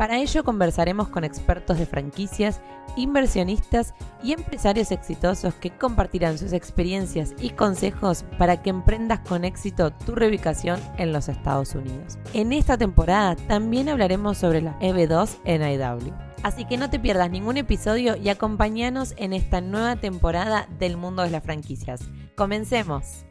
Para ello conversaremos con expertos de franquicias, inversionistas y empresarios exitosos que compartirán sus experiencias y consejos para que emprendas con éxito tu reubicación en los Estados Unidos. En esta temporada también hablaremos sobre la EB2 en IW. Así que no te pierdas ningún episodio y acompáñanos en esta nueva temporada del mundo de las franquicias. Comencemos.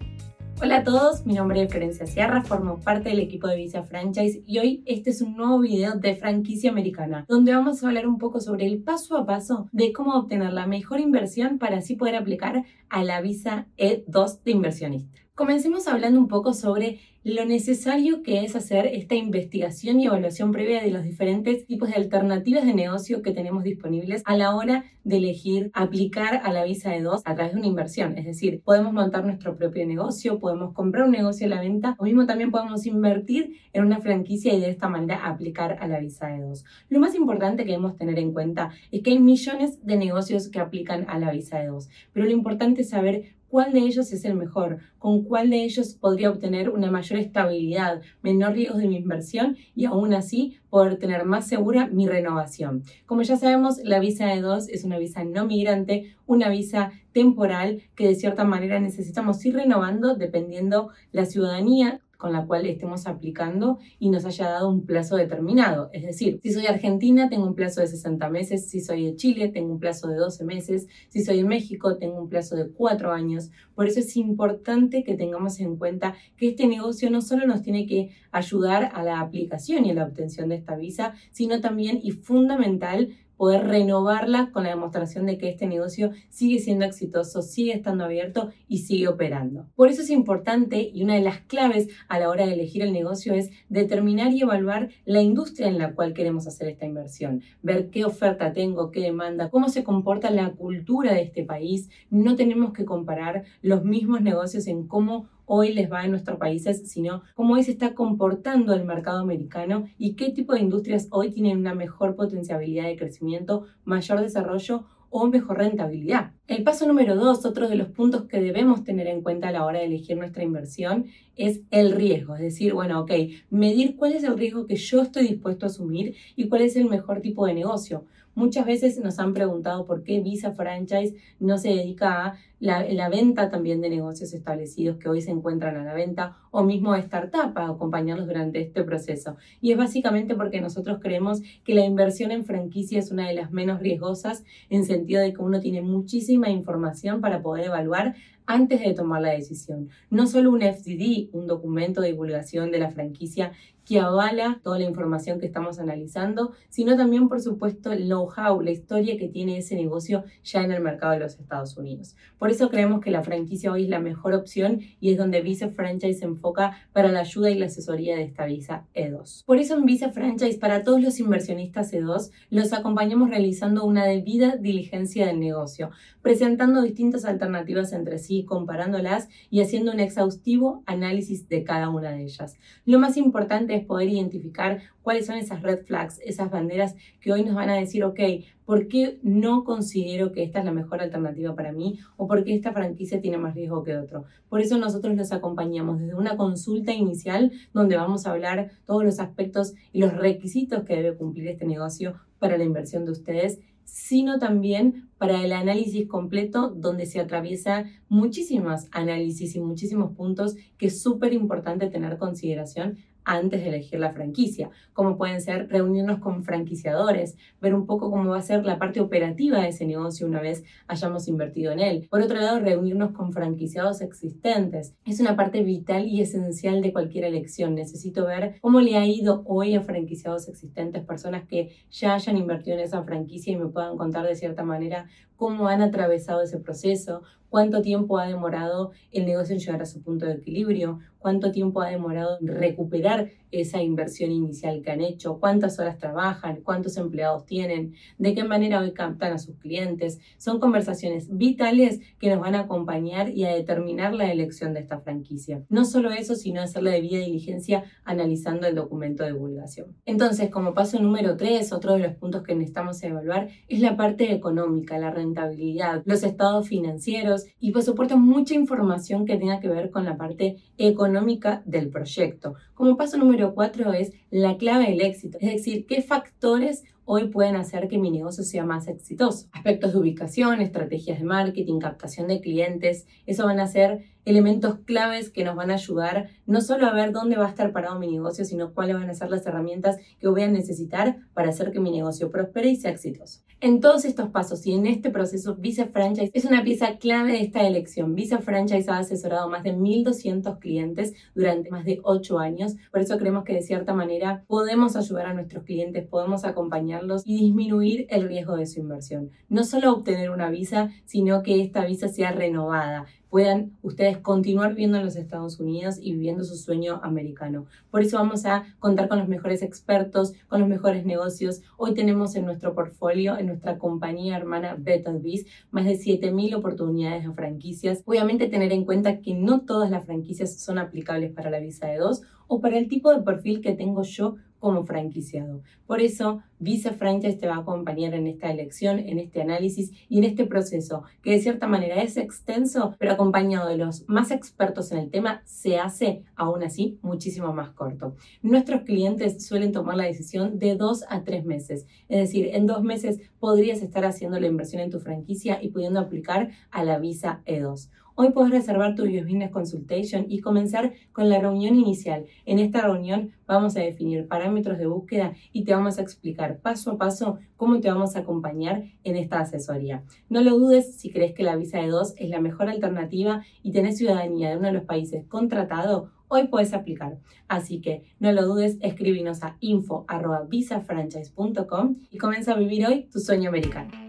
Hola a todos, mi nombre es Florencia Sierra, formo parte del equipo de Visa Franchise y hoy este es un nuevo video de franquicia americana, donde vamos a hablar un poco sobre el paso a paso de cómo obtener la mejor inversión para así poder aplicar a la visa E2 de inversionista. Comencemos hablando un poco sobre lo necesario que es hacer esta investigación y evaluación previa de los diferentes tipos de alternativas de negocio que tenemos disponibles a la hora de elegir aplicar a la visa de dos a través de una inversión. Es decir, podemos montar nuestro propio negocio, podemos comprar un negocio a la venta o mismo también podemos invertir en una franquicia y de esta manera aplicar a la visa de dos. Lo más importante que debemos tener en cuenta es que hay millones de negocios que aplican a la visa de dos, pero lo importante es saber cuál de ellos es el mejor, con cuál de ellos podría obtener una mayor estabilidad, menor riesgo de mi inversión y aún así poder tener más segura mi renovación. Como ya sabemos, la visa de dos es una visa no migrante, una visa temporal que de cierta manera necesitamos ir renovando dependiendo la ciudadanía con la cual estemos aplicando y nos haya dado un plazo determinado. Es decir, si soy argentina, tengo un plazo de 60 meses, si soy de Chile, tengo un plazo de 12 meses, si soy de México, tengo un plazo de 4 años. Por eso es importante que tengamos en cuenta que este negocio no solo nos tiene que ayudar a la aplicación y a la obtención de esta visa, sino también y fundamental poder renovarla con la demostración de que este negocio sigue siendo exitoso, sigue estando abierto y sigue operando. Por eso es importante y una de las claves a la hora de elegir el negocio es determinar y evaluar la industria en la cual queremos hacer esta inversión, ver qué oferta tengo, qué demanda, cómo se comporta la cultura de este país. No tenemos que comparar los mismos negocios en cómo hoy les va en nuestros países, sino cómo hoy se está comportando el mercado americano y qué tipo de industrias hoy tienen una mejor potencialidad de crecimiento, mayor desarrollo o mejor rentabilidad. El paso número dos, otro de los puntos que debemos tener en cuenta a la hora de elegir nuestra inversión, es el riesgo. Es decir, bueno, ok, medir cuál es el riesgo que yo estoy dispuesto a asumir y cuál es el mejor tipo de negocio. Muchas veces nos han preguntado por qué Visa Franchise no se dedica a la, venta también de negocios establecidos que hoy se encuentran a la venta o mismo a startup a acompañarlos durante este proceso. Y es básicamente porque nosotros creemos que la inversión en franquicia es una de las menos riesgosas en sentido de que uno tiene muchísima información para poder evaluar antes de tomar la decisión. No solo un FDD, un documento de divulgación de la franquicia que avala toda la información que estamos analizando, sino también, por supuesto, el know-how, la historia que tiene ese negocio ya en el mercado de los Estados Unidos. Por eso creemos que la franquicia hoy es la mejor opción y es donde Visa Franchise se enfoca para la ayuda y la asesoría de esta Visa E2. Por eso en Visa Franchise, para todos los inversionistas E2, los acompañamos realizando una debida diligencia del negocio, presentando distintas alternativas entre sí, comparándolas y haciendo un exhaustivo análisis de cada una de ellas. Lo más importante poder identificar cuáles son esas red flags, esas banderas que hoy nos van a decir, ok, ¿por qué no considero que esta es la mejor alternativa para mí o por qué esta franquicia tiene más riesgo que otro? Por eso nosotros los acompañamos desde una consulta inicial donde vamos a hablar todos los aspectos y los requisitos que debe cumplir este negocio para la inversión de ustedes sino también para el análisis completo donde se atraviesa muchísimas análisis y muchísimos puntos que es súper importante tener consideración antes de elegir la franquicia, como pueden ser reunirnos con franquiciadores, ver un poco cómo va a ser la parte operativa de ese negocio una vez hayamos invertido en él. Por otro lado, reunirnos con franquiciados existentes. Es una parte vital y esencial de cualquier elección. Necesito ver cómo le ha ido hoy a franquiciados existentes, personas que ya hayan invertido en esa franquicia y me puedan contar de cierta manera cómo han atravesado ese proceso, cuánto tiempo ha demorado el negocio en llegar a su punto de equilibrio, cuánto tiempo ha demorado en recuperar esa inversión inicial que han hecho, cuántas horas trabajan, cuántos empleados tienen, de qué manera hoy captan a sus clientes. Son conversaciones vitales que nos van a acompañar y a determinar la elección de esta franquicia. No solo eso, sino hacerle debida diligencia analizando el documento de divulgación. Entonces, como paso número tres, otro de los puntos que necesitamos evaluar es la parte económica, la rentabilidad, los estados financieros y por supuesto mucha información que tenga que ver con la parte económica del proyecto. Como paso número cuatro es la clave del éxito, es decir, qué factores hoy pueden hacer que mi negocio sea más exitoso. Aspectos de ubicación, estrategias de marketing, captación de clientes, eso van a ser elementos claves que nos van a ayudar no solo a ver dónde va a estar parado mi negocio, sino cuáles van a ser las herramientas que voy a necesitar para hacer que mi negocio prospere y sea exitoso. En todos estos pasos y en este proceso, Visa Franchise es una pieza clave de esta elección. Visa Franchise ha asesorado más de 1.200 clientes durante más de 8 años. Por eso creemos que de cierta manera podemos ayudar a nuestros clientes, podemos acompañarlos y disminuir el riesgo de su inversión. No solo obtener una visa, sino que esta visa sea renovada puedan ustedes continuar viviendo en los Estados Unidos y viviendo su sueño americano. Por eso vamos a contar con los mejores expertos, con los mejores negocios. Hoy tenemos en nuestro portfolio, en nuestra compañía hermana Biz, más de 7.000 oportunidades de franquicias. Obviamente tener en cuenta que no todas las franquicias son aplicables para la visa de dos o para el tipo de perfil que tengo yo como franquiciado. Por eso, Visa Franchise te va a acompañar en esta elección, en este análisis y en este proceso, que de cierta manera es extenso, pero acompañado de los más expertos en el tema, se hace aún así muchísimo más corto. Nuestros clientes suelen tomar la decisión de dos a tres meses, es decir, en dos meses podrías estar haciendo la inversión en tu franquicia y pudiendo aplicar a la Visa E2. Hoy puedes reservar tu Business Consultation y comenzar con la reunión inicial. En esta reunión vamos a definir parámetros de búsqueda y te vamos a explicar paso a paso cómo te vamos a acompañar en esta asesoría. No lo dudes si crees que la visa de dos es la mejor alternativa y tenés ciudadanía de uno de los países contratado hoy puedes aplicar. Así que no lo dudes, escríbenos a info.visafranchise.com y comienza a vivir hoy tu sueño americano.